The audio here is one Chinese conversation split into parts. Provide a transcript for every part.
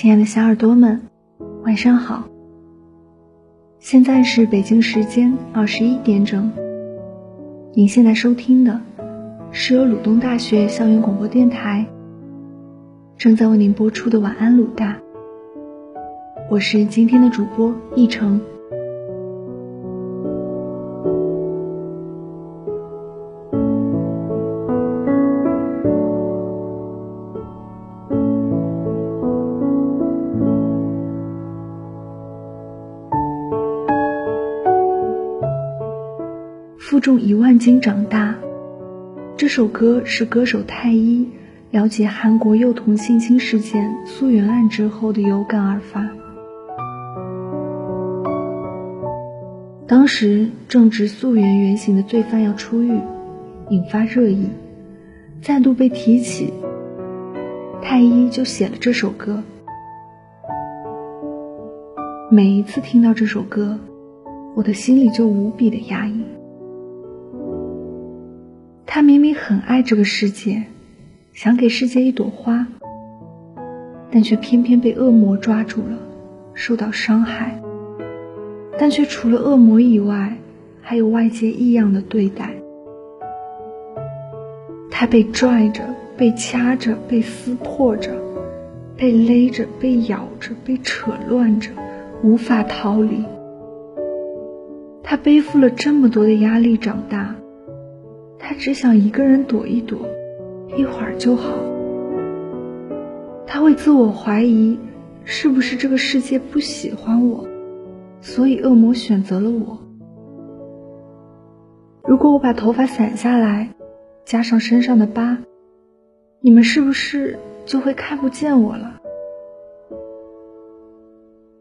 亲爱的小耳朵们，晚上好。现在是北京时间二十一点整。您现在收听的是由鲁东大学校园广播电台正在为您播出的晚安鲁大。我是今天的主播易成。负重一万斤长大，这首歌是歌手太一了解韩国幼童性侵事件溯源案之后的有感而发。当时正值溯源原型的罪犯要出狱，引发热议，再度被提起，太一就写了这首歌。每一次听到这首歌，我的心里就无比的压抑。他明明很爱这个世界，想给世界一朵花，但却偏偏被恶魔抓住了，受到伤害。但却除了恶魔以外，还有外界异样的对待。他被拽着，被掐着，被撕破着，被勒着，被咬着，被扯乱着，无法逃离。他背负了这么多的压力长大。他只想一个人躲一躲，一会儿就好。他会自我怀疑，是不是这个世界不喜欢我，所以恶魔选择了我。如果我把头发散下来，加上身上的疤，你们是不是就会看不见我了？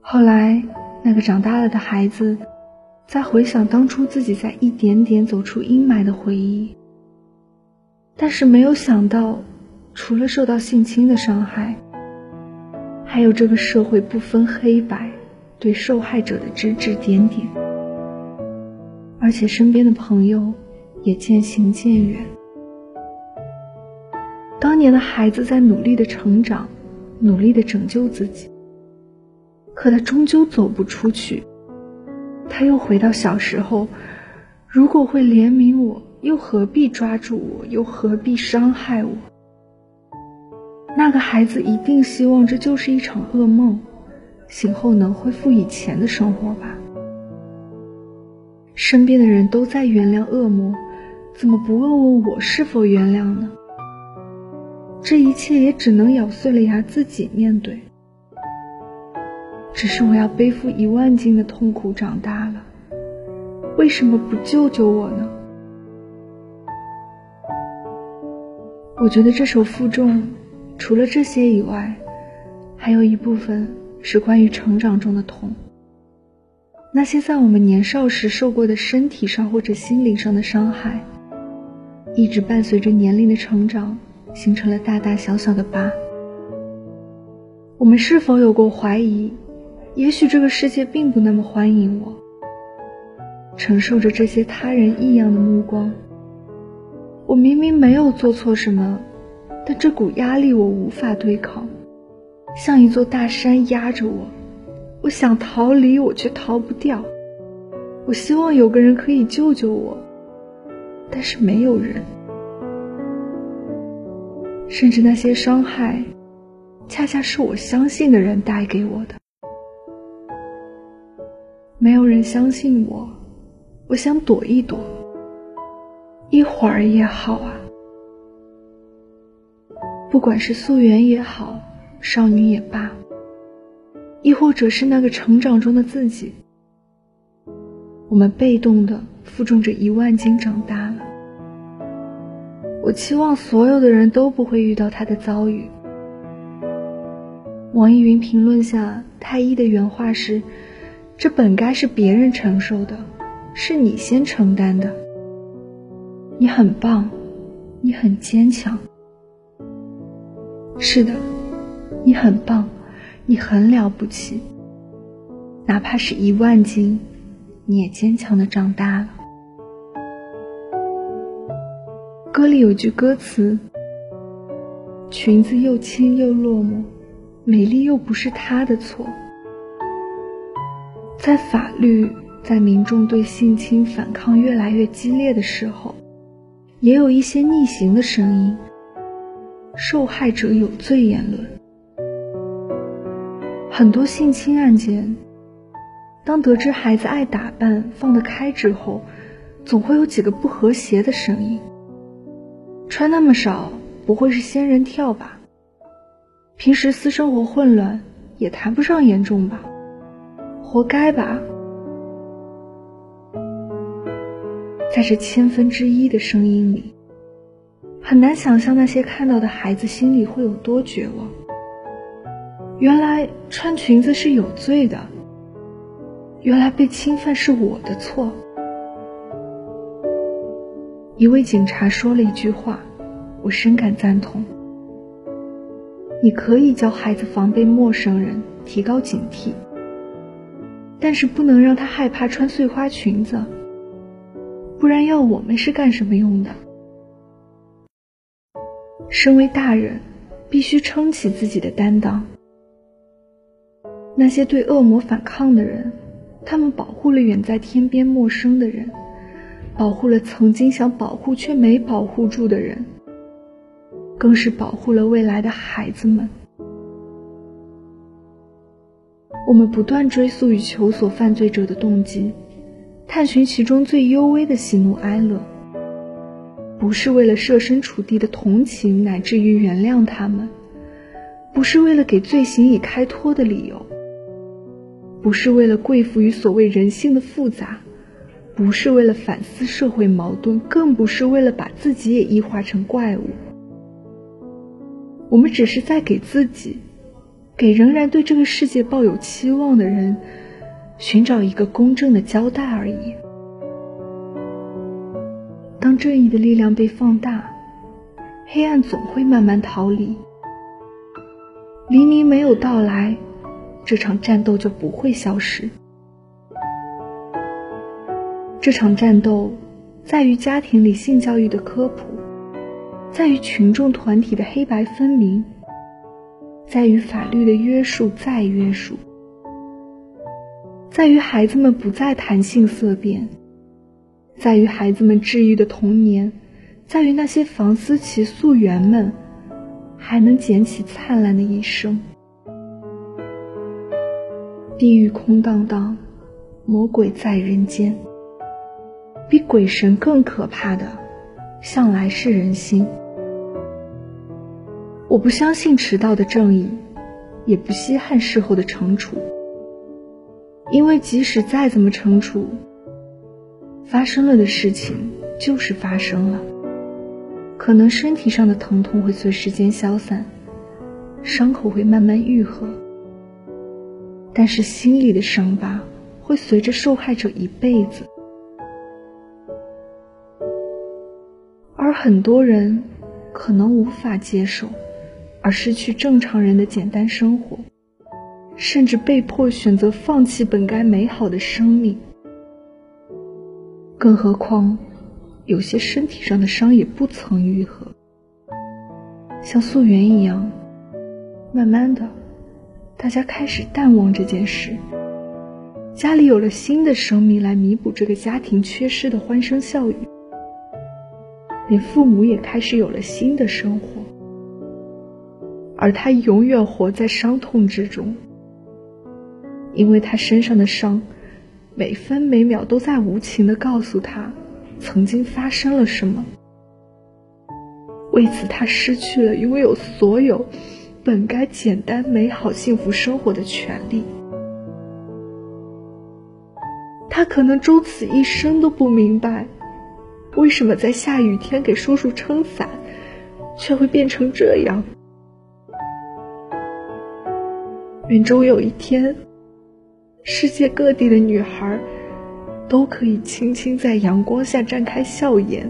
后来，那个长大了的孩子。在回想当初自己在一点点走出阴霾的回忆，但是没有想到，除了受到性侵的伤害，还有这个社会不分黑白对受害者的指指点点，而且身边的朋友也渐行渐远。当年的孩子在努力的成长，努力的拯救自己，可他终究走不出去。他又回到小时候，如果会怜悯我，又何必抓住我，又何必伤害我？那个孩子一定希望这就是一场噩梦，醒后能恢复以前的生活吧。身边的人都在原谅恶魔，怎么不问问我是否原谅呢？这一切也只能咬碎了牙自己面对。只是我要背负一万斤的痛苦长大了，为什么不救救我呢？我觉得这首负重，除了这些以外，还有一部分是关于成长中的痛。那些在我们年少时受过的身体上或者心灵上的伤害，一直伴随着年龄的成长，形成了大大小小的疤。我们是否有过怀疑？也许这个世界并不那么欢迎我，承受着这些他人异样的目光。我明明没有做错什么，但这股压力我无法对抗，像一座大山压着我。我想逃离，我却逃不掉。我希望有个人可以救救我，但是没有人。甚至那些伤害，恰恰是我相信的人带给我的。没有人相信我，我想躲一躲，一会儿也好啊。不管是素媛也好，少女也罢，亦或者是那个成长中的自己，我们被动的负重着一万斤长大了。我期望所有的人都不会遇到他的遭遇。网易云评论下太一的原话是。这本该是别人承受的，是你先承担的。你很棒，你很坚强。是的，你很棒，你很了不起。哪怕是一万斤，你也坚强的长大了。歌里有句歌词：“裙子又轻又落寞，美丽又不是她的错。在法律在民众对性侵反抗越来越激烈的时候，也有一些逆行的声音，受害者有罪言论。很多性侵案件，当得知孩子爱打扮、放得开之后，总会有几个不和谐的声音：穿那么少，不会是仙人跳吧？平时私生活混乱，也谈不上严重吧？活该吧？在这千分之一的声音里，很难想象那些看到的孩子心里会有多绝望。原来穿裙子是有罪的。原来被侵犯是我的错。一位警察说了一句话，我深感赞同。你可以教孩子防备陌生人，提高警惕，但是不能让他害怕穿碎花裙子，不然要我们是干什么用的？身为大人，必须撑起自己的担当。那些对恶魔反抗的人，他们保护了远在天边陌生的人，保护了曾经想保护却没保护住的人，更是保护了未来的孩子们。我们不断追溯与求索犯罪者的动机，探寻其中最幽微的喜怒哀乐，不是为了设身处地的同情，乃至于原谅他们，不是为了给罪行以开脱的理由。不是为了跪服于所谓人性的复杂，不是为了反思社会矛盾，更不是为了把自己也异化成怪物。我们只是在给自己，给仍然对这个世界抱有期望的人，寻找一个公正的交代而已。当正义的力量被放大，黑暗总会慢慢逃离。黎明没有到来。这场战斗就不会消失。这场战斗在于家庭里性教育的科普，在于群众团体的黑白分明，在于法律的约束再约束，在于孩子们不再谈性色变，在于孩子们治愈的童年，在于那些房思琪素媛们还能捡起灿烂的一生。地狱空荡荡，魔鬼在人间。比鬼神更可怕的，向来是人心。我不相信迟到的正义，也不稀罕事后的惩处，因为即使再怎么惩处，发生了的事情就是发生了。可能身体上的疼痛会随时间消散，伤口会慢慢愈合。但是心里的伤疤会随着受害者一辈子，而很多人可能无法接受，而失去正常人的简单生活，甚至被迫选择放弃本该美好的生命。更何况，有些身体上的伤也不曾愈合，像素媛一样，慢慢的。大家开始淡忘这件事，家里有了新的生命来弥补这个家庭缺失的欢声笑语，连父母也开始有了新的生活，而他永远活在伤痛之中，因为他身上的伤，每分每秒都在无情的告诉他，曾经发生了什么，为此他失去了拥有所有。本该简单、美好、幸福生活的权利，他可能终此一生都不明白，为什么在下雨天给叔叔撑伞，却会变成这样。愿终有一天，世界各地的女孩都可以轻轻在阳光下绽开笑颜，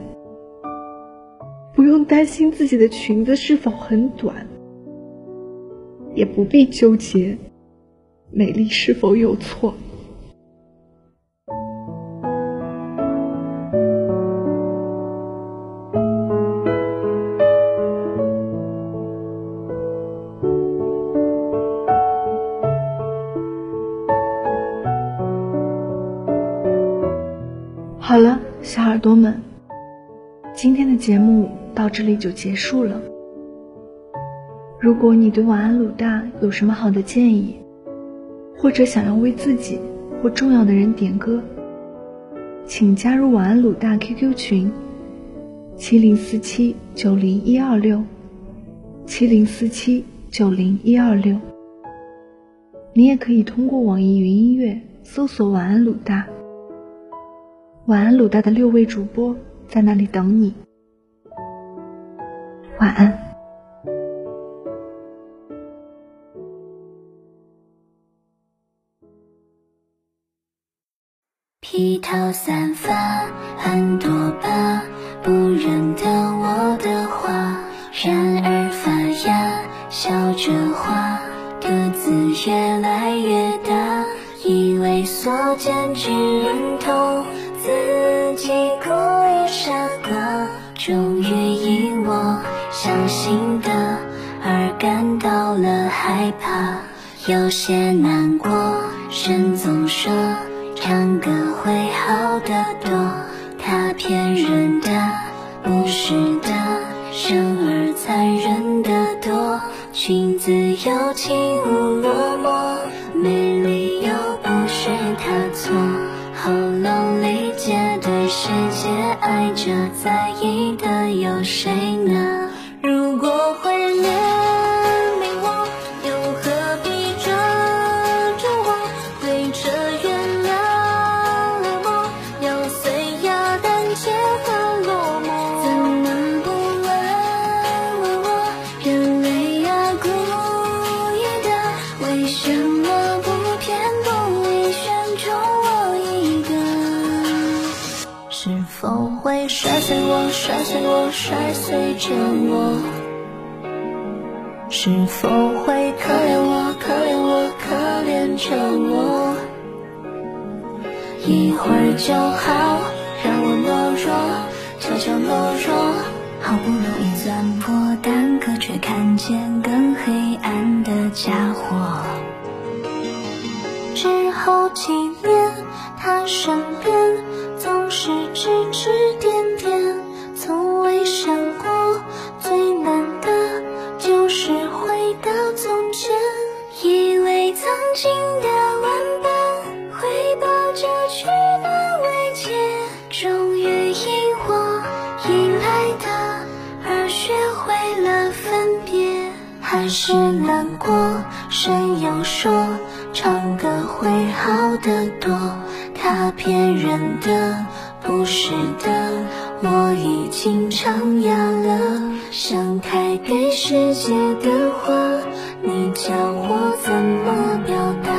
不用担心自己的裙子是否很短。也不必纠结，美丽是否有错。好了，小耳朵们，今天的节目到这里就结束了。如果你对晚安鲁大有什么好的建议，或者想要为自己或重要的人点歌，请加入晚安鲁大 QQ 群：七零四七九零一二六，七零四七九零一二六。你也可以通过网易云音乐搜索“晚安鲁大”，晚安鲁大的六位主播在那里等你。晚安。披头散发，很多疤，不认得我的话，然而发芽，笑着花。个子越来越大，以为所见只认有些难过。人总说唱歌会好得多，他骗人的，不是的，生而残忍的多。裙子有轻无落寞，没理由不是他错。喉咙里结对世界爱着在意的有谁呢？摔碎着我。是否会可怜我，可怜我，可怜着我？一会儿就好，让我懦弱，悄悄懦弱。好不容易钻破蛋壳，却看见更黑暗的家伙。之后几年，他身边。总是指指点点，人的，不是的，我已经长哑了。想开给世界的话，你教我怎么表达？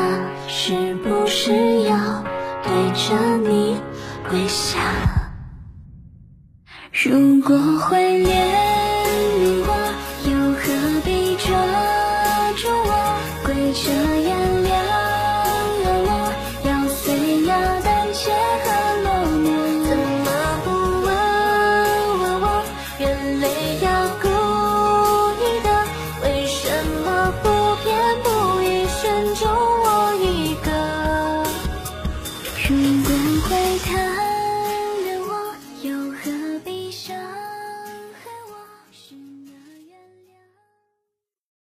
是不是要对着你跪下？如果会连。